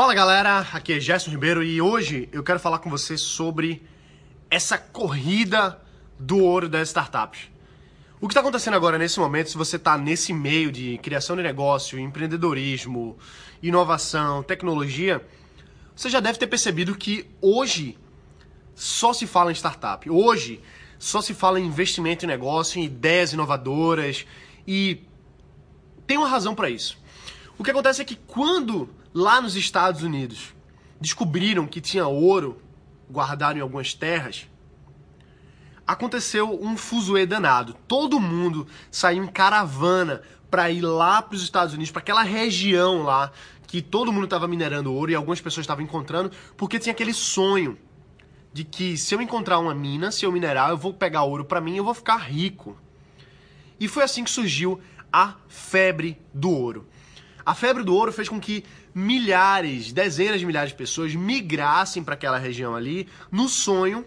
Fala galera, aqui é Gerson Ribeiro e hoje eu quero falar com você sobre essa corrida do ouro das startups. O que está acontecendo agora nesse momento, se você está nesse meio de criação de negócio, empreendedorismo, inovação, tecnologia, você já deve ter percebido que hoje só se fala em startup. Hoje só se fala em investimento em negócio, em ideias inovadoras e tem uma razão para isso. O que acontece é que quando lá nos Estados Unidos descobriram que tinha ouro guardado em algumas terras, aconteceu um fuzuê danado. Todo mundo saiu em caravana para ir lá para os Estados Unidos, para aquela região lá que todo mundo estava minerando ouro e algumas pessoas estavam encontrando, porque tinha aquele sonho de que se eu encontrar uma mina, se eu minerar, eu vou pegar ouro para mim, eu vou ficar rico. E foi assim que surgiu a febre do ouro. A febre do ouro fez com que milhares, dezenas de milhares de pessoas migrassem para aquela região ali no sonho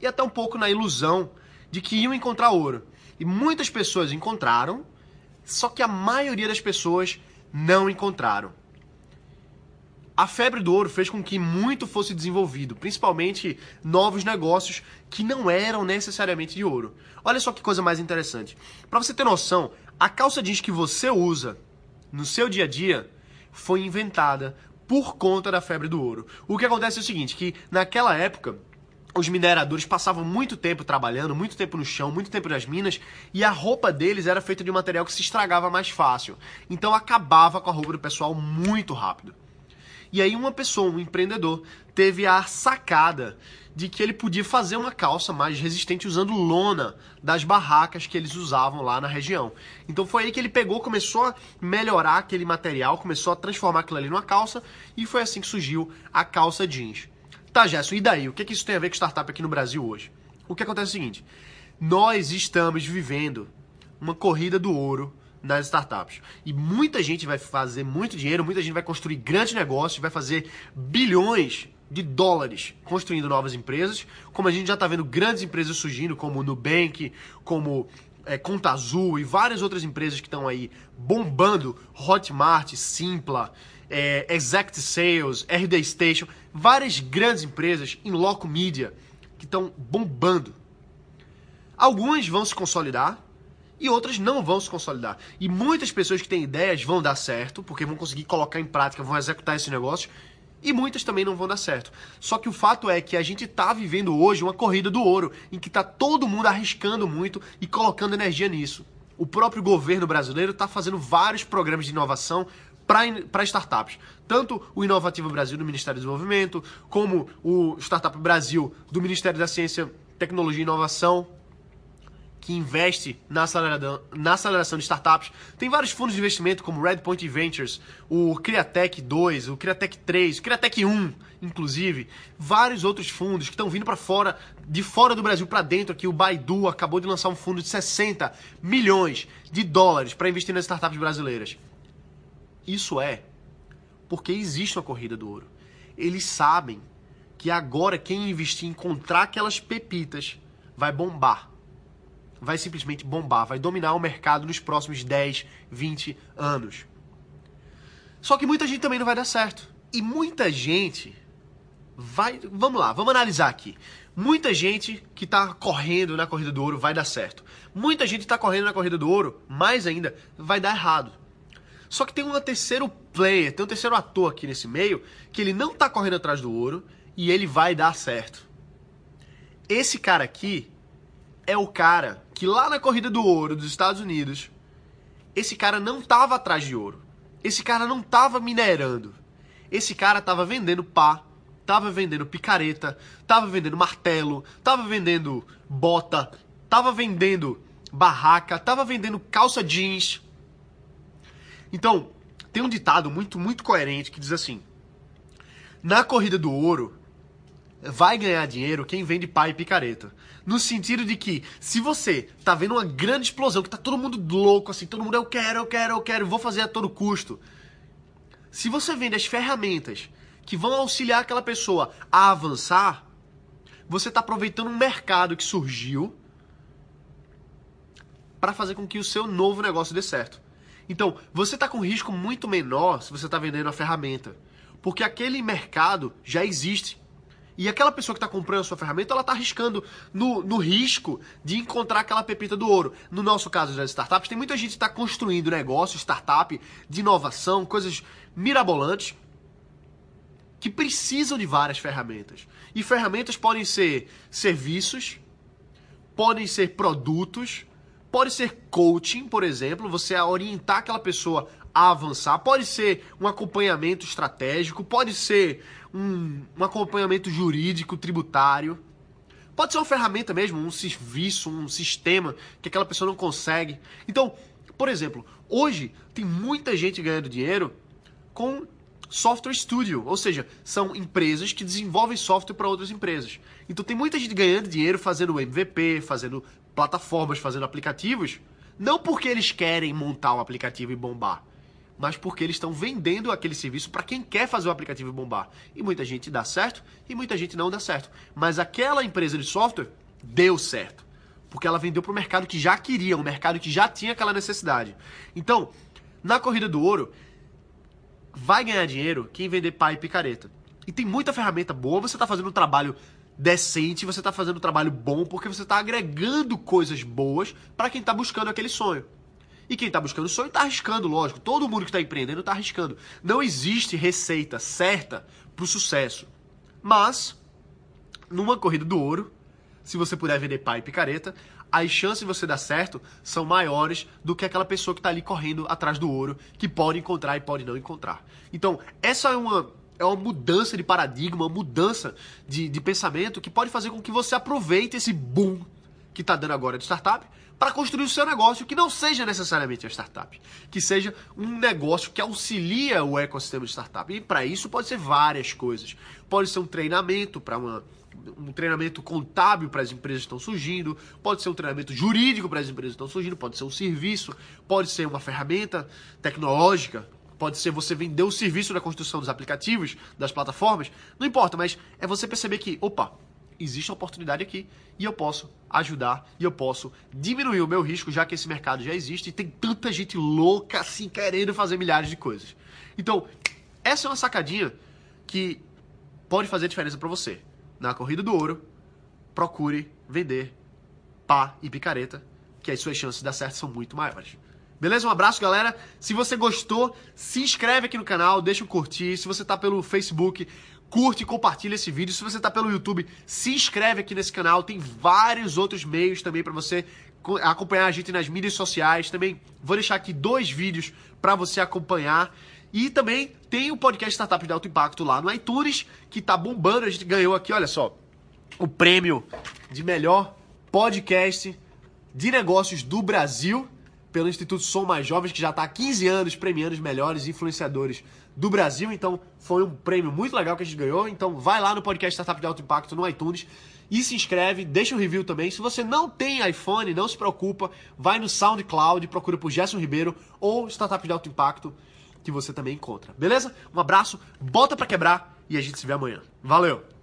e até um pouco na ilusão de que iam encontrar ouro. E muitas pessoas encontraram, só que a maioria das pessoas não encontraram. A febre do ouro fez com que muito fosse desenvolvido, principalmente novos negócios que não eram necessariamente de ouro. Olha só que coisa mais interessante. Para você ter noção, a calça jeans que você usa no seu dia a dia foi inventada por conta da febre do ouro. O que acontece é o seguinte, que naquela época os mineradores passavam muito tempo trabalhando, muito tempo no chão, muito tempo nas minas, e a roupa deles era feita de um material que se estragava mais fácil. Então acabava com a roupa do pessoal muito rápido. E aí uma pessoa, um empreendedor, teve a sacada de que ele podia fazer uma calça mais resistente usando lona das barracas que eles usavam lá na região. Então foi aí que ele pegou, começou a melhorar aquele material, começou a transformar aquilo ali numa calça e foi assim que surgiu a calça jeans. Tá, Gerson, e daí? O que, é que isso tem a ver com startup aqui no Brasil hoje? O que acontece é o seguinte: nós estamos vivendo uma corrida do ouro nas startups. E muita gente vai fazer muito dinheiro, muita gente vai construir grandes negócios, vai fazer bilhões de dólares construindo novas empresas, como a gente já está vendo grandes empresas surgindo, como Nubank, como é, Conta Azul e várias outras empresas que estão aí bombando, Hotmart, Simpla, é, Exact Sales, RD Station, várias grandes empresas em loco media que estão bombando. Algumas vão se consolidar, e outras não vão se consolidar. E muitas pessoas que têm ideias vão dar certo, porque vão conseguir colocar em prática, vão executar esse negócio, e muitas também não vão dar certo. Só que o fato é que a gente está vivendo hoje uma corrida do ouro, em que está todo mundo arriscando muito e colocando energia nisso. O próprio governo brasileiro está fazendo vários programas de inovação para startups. Tanto o Inovativo Brasil do Ministério do Desenvolvimento, como o Startup Brasil do Ministério da Ciência, Tecnologia e Inovação, que investe na aceleração, na aceleração de startups. Tem vários fundos de investimento, como Redpoint Ventures, o Criatec 2, o Criatec 3, o Criatec 1, inclusive. Vários outros fundos que estão vindo para fora, de fora do Brasil para dentro aqui. O Baidu acabou de lançar um fundo de 60 milhões de dólares para investir nas startups brasileiras. Isso é porque existe uma corrida do ouro. Eles sabem que agora quem investir em encontrar aquelas pepitas vai bombar vai simplesmente bombar, vai dominar o mercado nos próximos 10, 20 anos. Só que muita gente também não vai dar certo. E muita gente vai. Vamos lá, vamos analisar aqui. Muita gente que está correndo na corrida do ouro vai dar certo. Muita gente está correndo na corrida do ouro, mais ainda, vai dar errado. Só que tem um terceiro player, tem um terceiro ator aqui nesse meio, que ele não está correndo atrás do ouro e ele vai dar certo. Esse cara aqui é o cara que lá na corrida do ouro dos Estados Unidos, esse cara não tava atrás de ouro. Esse cara não tava minerando. Esse cara tava vendendo pá, tava vendendo picareta, tava vendendo martelo, tava vendendo bota, tava vendendo barraca, tava vendendo calça jeans. Então, tem um ditado muito, muito coerente que diz assim: Na corrida do ouro, vai ganhar dinheiro quem vende pá e picareta. No sentido de que, se você tá vendo uma grande explosão, que tá todo mundo louco, assim, todo mundo, eu quero, eu quero, eu quero, vou fazer a todo custo. Se você vende as ferramentas que vão auxiliar aquela pessoa a avançar, você está aproveitando um mercado que surgiu para fazer com que o seu novo negócio dê certo. Então, você está com um risco muito menor se você está vendendo a ferramenta. Porque aquele mercado já existe. E aquela pessoa que está comprando a sua ferramenta, ela está arriscando no, no risco de encontrar aquela pepita do ouro. No nosso caso das startups, tem muita gente que está construindo negócio, startup, de inovação, coisas mirabolantes, que precisam de várias ferramentas. E ferramentas podem ser serviços, podem ser produtos, pode ser coaching, por exemplo, você orientar aquela pessoa avançar, pode ser um acompanhamento estratégico, pode ser um, um acompanhamento jurídico, tributário. Pode ser uma ferramenta mesmo, um serviço, um sistema que aquela pessoa não consegue. Então, por exemplo, hoje tem muita gente ganhando dinheiro com software studio, ou seja, são empresas que desenvolvem software para outras empresas. Então tem muita gente ganhando dinheiro fazendo MVP, fazendo plataformas, fazendo aplicativos, não porque eles querem montar um aplicativo e bombar, mas porque eles estão vendendo aquele serviço para quem quer fazer o aplicativo bombar. E muita gente dá certo e muita gente não dá certo. Mas aquela empresa de software deu certo. Porque ela vendeu para o mercado que já queria, um mercado que já tinha aquela necessidade. Então, na corrida do ouro, vai ganhar dinheiro quem vender pai e picareta. E tem muita ferramenta boa, você está fazendo um trabalho decente, você está fazendo um trabalho bom porque você está agregando coisas boas para quem está buscando aquele sonho. E quem está buscando sonho está arriscando, lógico. Todo mundo que está empreendendo está arriscando. Não existe receita certa para o sucesso. Mas, numa corrida do ouro, se você puder vender pai e picareta, as chances de você dar certo são maiores do que aquela pessoa que está ali correndo atrás do ouro, que pode encontrar e pode não encontrar. Então, essa é uma, é uma mudança de paradigma, uma mudança de, de pensamento que pode fazer com que você aproveite esse boom que está dando agora de startup para construir o seu negócio que não seja necessariamente a startup, que seja um negócio que auxilia o ecossistema de startup. E para isso pode ser várias coisas. Pode ser um treinamento para uma um treinamento contábil para as empresas que estão surgindo, pode ser um treinamento jurídico para as empresas que estão surgindo, pode ser um serviço, pode ser uma ferramenta tecnológica, pode ser você vender o serviço da construção dos aplicativos, das plataformas, não importa, mas é você perceber que, opa, existe oportunidade aqui e eu posso ajudar e eu posso diminuir o meu risco, já que esse mercado já existe e tem tanta gente louca assim querendo fazer milhares de coisas. Então, essa é uma sacadinha que pode fazer diferença para você. Na corrida do ouro, procure vender pá e picareta, que as suas chances de dar certo são muito maiores. Beleza? Um abraço, galera. Se você gostou, se inscreve aqui no canal, deixa um curtir. Se você tá pelo Facebook, curte e compartilha esse vídeo. Se você tá pelo YouTube, se inscreve aqui nesse canal. Tem vários outros meios também para você acompanhar a gente nas mídias sociais. Também vou deixar aqui dois vídeos para você acompanhar. E também tem o podcast Startup de Alto Impacto lá no iTunes, que tá bombando. A gente ganhou aqui, olha só, o prêmio de melhor podcast de negócios do Brasil pelo Instituto Som Mais Jovens, que já está há 15 anos premiando os melhores influenciadores do Brasil. Então, foi um prêmio muito legal que a gente ganhou. Então, vai lá no podcast Startup de Alto Impacto no iTunes e se inscreve, deixa um review também. Se você não tem iPhone, não se preocupa, vai no SoundCloud, procura por Gerson Ribeiro ou Startup de Alto Impacto, que você também encontra. Beleza? Um abraço, bota para quebrar e a gente se vê amanhã. Valeu!